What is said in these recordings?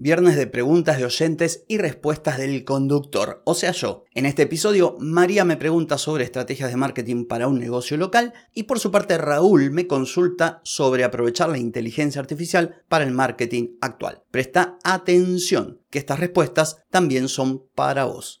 viernes de preguntas de oyentes y respuestas del conductor, o sea yo. En este episodio, María me pregunta sobre estrategias de marketing para un negocio local y por su parte Raúl me consulta sobre aprovechar la inteligencia artificial para el marketing actual. Presta atención, que estas respuestas también son para vos.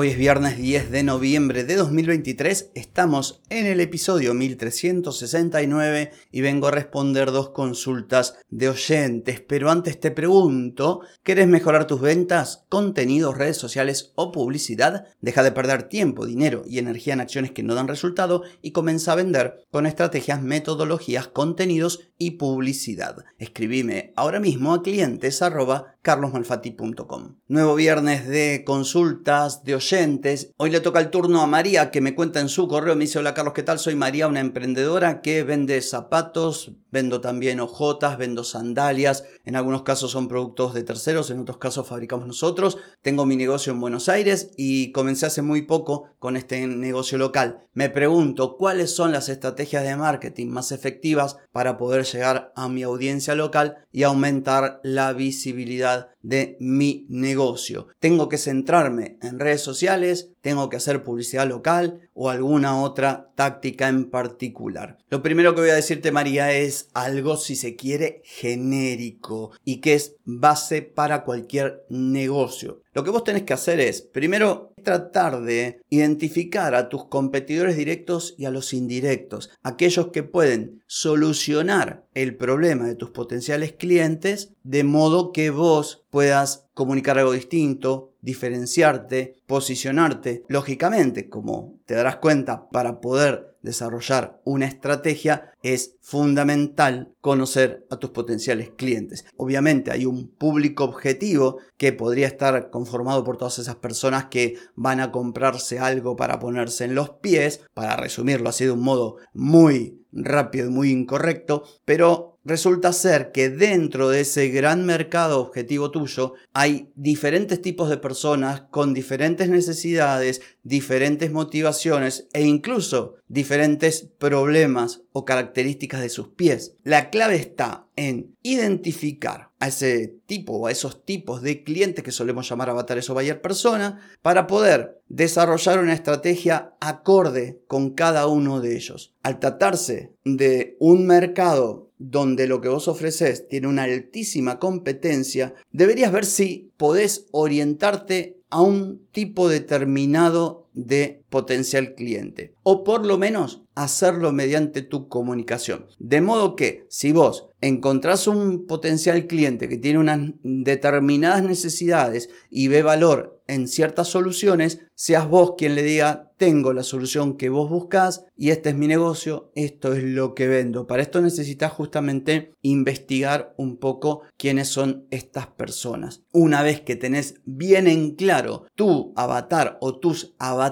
Hoy es viernes 10 de noviembre de 2023, estamos en el episodio 1369 y vengo a responder dos consultas de oyentes, pero antes te pregunto, ¿querés mejorar tus ventas, contenidos, redes sociales o publicidad? Deja de perder tiempo, dinero y energía en acciones que no dan resultado y comienza a vender con estrategias, metodologías, contenidos y publicidad. Escribime ahora mismo a clientes carlosmalfatti.com. Nuevo viernes de consultas de oyentes. Hoy le toca el turno a María que me cuenta en su correo. Me dice, hola Carlos, ¿qué tal? Soy María, una emprendedora que vende zapatos, vendo también hojotas, vendo sandalias. En algunos casos son productos de terceros, en otros casos fabricamos nosotros. Tengo mi negocio en Buenos Aires y comencé hace muy poco con este negocio local. Me pregunto, ¿cuáles son las estrategias de marketing más efectivas para poder llegar a mi audiencia local y aumentar la visibilidad de mi negocio. Tengo que centrarme en redes sociales, tengo que hacer publicidad local o alguna otra táctica en particular. Lo primero que voy a decirte María es algo si se quiere genérico y que es base para cualquier negocio. Lo que vos tenés que hacer es, primero, tratar de identificar a tus competidores directos y a los indirectos, aquellos que pueden solucionar el problema de tus potenciales clientes de modo que vos puedas comunicar algo distinto, diferenciarte, posicionarte. Lógicamente, como te darás cuenta, para poder desarrollar una estrategia es fundamental conocer a tus potenciales clientes. Obviamente hay un público objetivo que podría estar conformado por todas esas personas que van a comprarse algo para ponerse en los pies, para resumirlo así de un modo muy rápido y muy incorrecto, pero resulta ser que dentro de ese gran mercado objetivo tuyo hay diferentes tipos de personas con diferentes necesidades, diferentes motivaciones e incluso diferentes problemas o características de sus pies. La clave está en identificar a ese tipo o a esos tipos de clientes que solemos llamar avatares o buyer persona para poder desarrollar una estrategia acorde con cada uno de ellos. Al tratarse de un mercado donde lo que vos ofreces tiene una altísima competencia, deberías ver si podés orientarte a un tipo determinado de potencial cliente o por lo menos hacerlo mediante tu comunicación. De modo que si vos encontrás un potencial cliente que tiene unas determinadas necesidades y ve valor en ciertas soluciones, seas vos quien le diga, tengo la solución que vos buscás y este es mi negocio, esto es lo que vendo. Para esto necesitas justamente investigar un poco quiénes son estas personas. Una vez que tenés bien en claro tu avatar o tus avatares,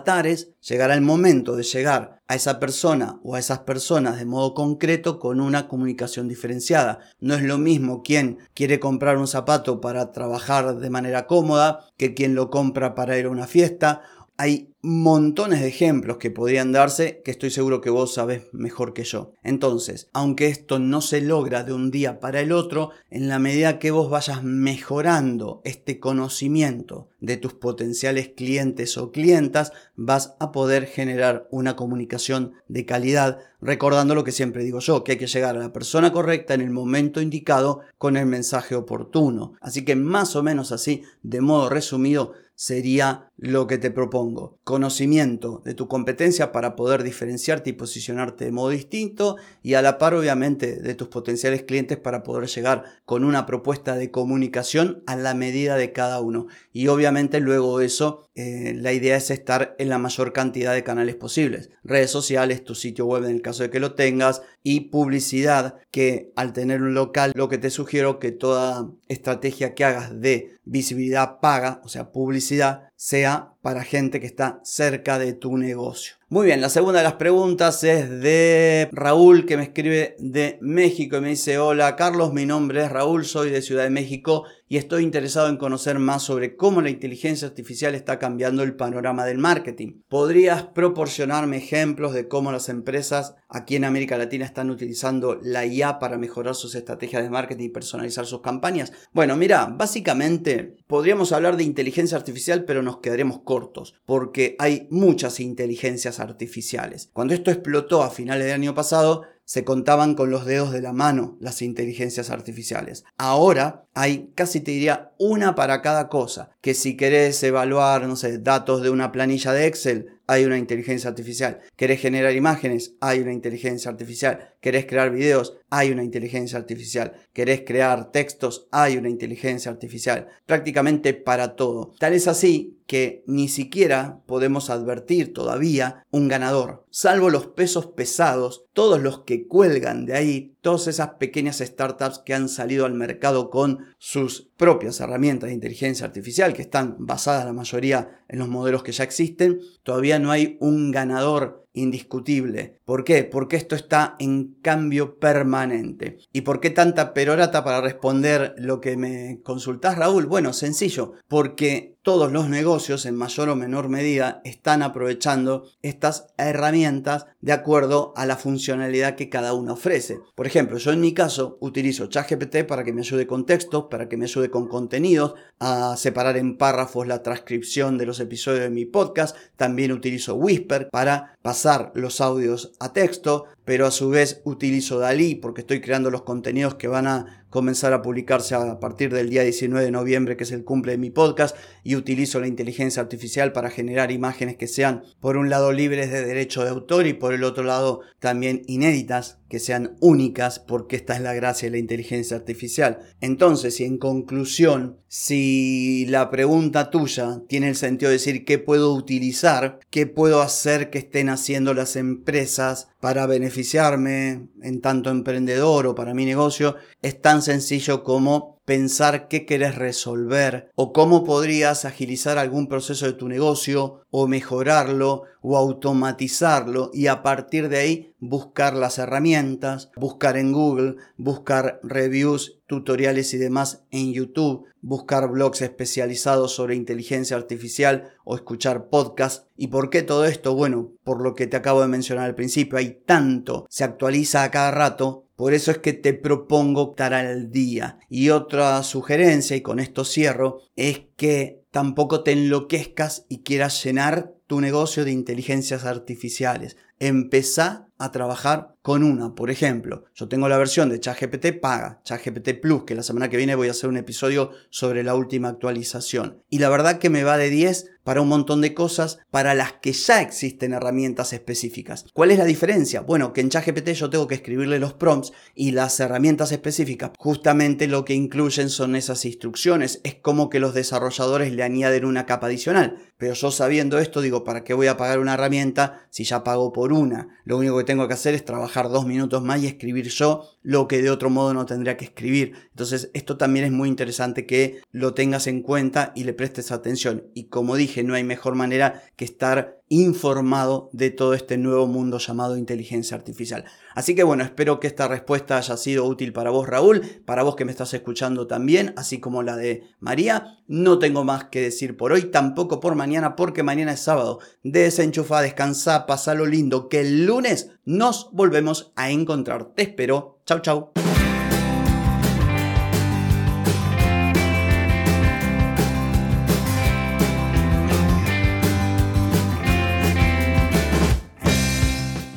llegará el momento de llegar a esa persona o a esas personas de modo concreto con una comunicación diferenciada. No es lo mismo quien quiere comprar un zapato para trabajar de manera cómoda que quien lo compra para ir a una fiesta hay montones de ejemplos que podrían darse que estoy seguro que vos sabes mejor que yo. Entonces, aunque esto no se logra de un día para el otro, en la medida que vos vayas mejorando este conocimiento de tus potenciales clientes o clientas, vas a poder generar una comunicación de calidad, recordando lo que siempre digo yo, que hay que llegar a la persona correcta en el momento indicado con el mensaje oportuno. Así que más o menos así, de modo resumido, sería lo que te propongo. Conocimiento de tu competencia para poder diferenciarte y posicionarte de modo distinto y a la par obviamente de tus potenciales clientes para poder llegar con una propuesta de comunicación a la medida de cada uno. Y obviamente luego eso eh, la idea es estar en la mayor cantidad de canales posibles. Redes sociales, tu sitio web en el caso de que lo tengas y publicidad que al tener un local lo que te sugiero que toda estrategia que hagas de visibilidad paga, o sea, publicidad, sea para gente que está cerca de tu negocio. Muy bien, la segunda de las preguntas es de Raúl que me escribe de México y me dice, hola Carlos, mi nombre es Raúl, soy de Ciudad de México y estoy interesado en conocer más sobre cómo la inteligencia artificial está cambiando el panorama del marketing. ¿Podrías proporcionarme ejemplos de cómo las empresas aquí en América Latina están utilizando la IA para mejorar sus estrategias de marketing y personalizar sus campañas? Bueno, mira, básicamente podríamos hablar de inteligencia artificial, pero nos quedaremos cortos, porque hay muchas inteligencias artificiales. Cuando esto explotó a finales del año pasado, se contaban con los dedos de la mano las inteligencias artificiales. Ahora hay casi te diría una para cada cosa, que si querés evaluar, no sé, datos de una planilla de Excel, hay una inteligencia artificial. ¿Querés generar imágenes? Hay una inteligencia artificial. ¿Querés crear videos? Hay una inteligencia artificial. ¿Querés crear textos? Hay una inteligencia artificial. Prácticamente para todo. Tal es así que ni siquiera podemos advertir todavía un ganador. Salvo los pesos pesados, todos los que cuelgan de ahí, todas esas pequeñas startups que han salido al mercado con sus propias herramientas de inteligencia artificial, que están basadas la mayoría en los modelos que ya existen, todavía no hay un ganador indiscutible. ¿Por qué? Porque esto está en cambio permanente. ¿Y por qué tanta perorata para responder lo que me consultás, Raúl? Bueno, sencillo, porque todos los negocios en mayor o menor medida están aprovechando estas herramientas de acuerdo a la funcionalidad que cada uno ofrece. Por ejemplo, yo en mi caso utilizo ChatGPT para que me ayude con textos, para que me ayude con contenidos, a separar en párrafos la transcripción de los episodios de mi podcast. También utilizo Whisper para pasar los audios a texto, pero a su vez utilizo Dalí porque estoy creando los contenidos que van a comenzar a publicarse a partir del día 19 de noviembre, que es el cumple de mi podcast, y utilizo la inteligencia artificial para generar imágenes que sean, por un lado, libres de derecho de autor y por el otro lado, también inéditas, que sean únicas, porque esta es la gracia de la inteligencia artificial. Entonces, y en conclusión, si la pregunta tuya tiene el sentido de decir qué puedo utilizar, qué puedo hacer que estén haciendo las empresas para beneficiarme en tanto emprendedor o para mi negocio, es tan sencillo como pensar qué querés resolver o cómo podrías agilizar algún proceso de tu negocio o mejorarlo o automatizarlo y a partir de ahí buscar las herramientas, buscar en Google, buscar reviews, tutoriales y demás en YouTube, buscar blogs especializados sobre inteligencia artificial o escuchar podcasts. ¿Y por qué todo esto? Bueno, por lo que te acabo de mencionar al principio, hay tanto, se actualiza a cada rato por eso es que te propongo estar al día. Y otra sugerencia, y con esto cierro, es que tampoco te enloquezcas y quieras llenar tu negocio de inteligencias artificiales. Empezá a trabajar con una. Por ejemplo, yo tengo la versión de ChatGPT paga, ChatGPT Plus, que la semana que viene voy a hacer un episodio sobre la última actualización. Y la verdad que me va de 10 para un montón de cosas para las que ya existen herramientas específicas. ¿Cuál es la diferencia? Bueno, que en ChatGPT yo tengo que escribirle los prompts y las herramientas específicas justamente lo que incluyen son esas instrucciones. Es como que los desarrolladores le añaden una capa adicional. Pero yo sabiendo esto digo, ¿para qué voy a pagar una herramienta si ya pago por una? Lo único que tengo que hacer es trabajar dos minutos más y escribir yo lo que de otro modo no tendría que escribir. Entonces esto también es muy interesante que lo tengas en cuenta y le prestes atención. Y como dije, no hay mejor manera que estar informado de todo este nuevo mundo llamado inteligencia artificial. Así que bueno, espero que esta respuesta haya sido útil para vos Raúl, para vos que me estás escuchando también, así como la de María. No tengo más que decir por hoy, tampoco por mañana, porque mañana es sábado. Desenchufa, descansa, lo lindo, que el lunes nos volvemos a encontrar. Te espero. Chau, chau.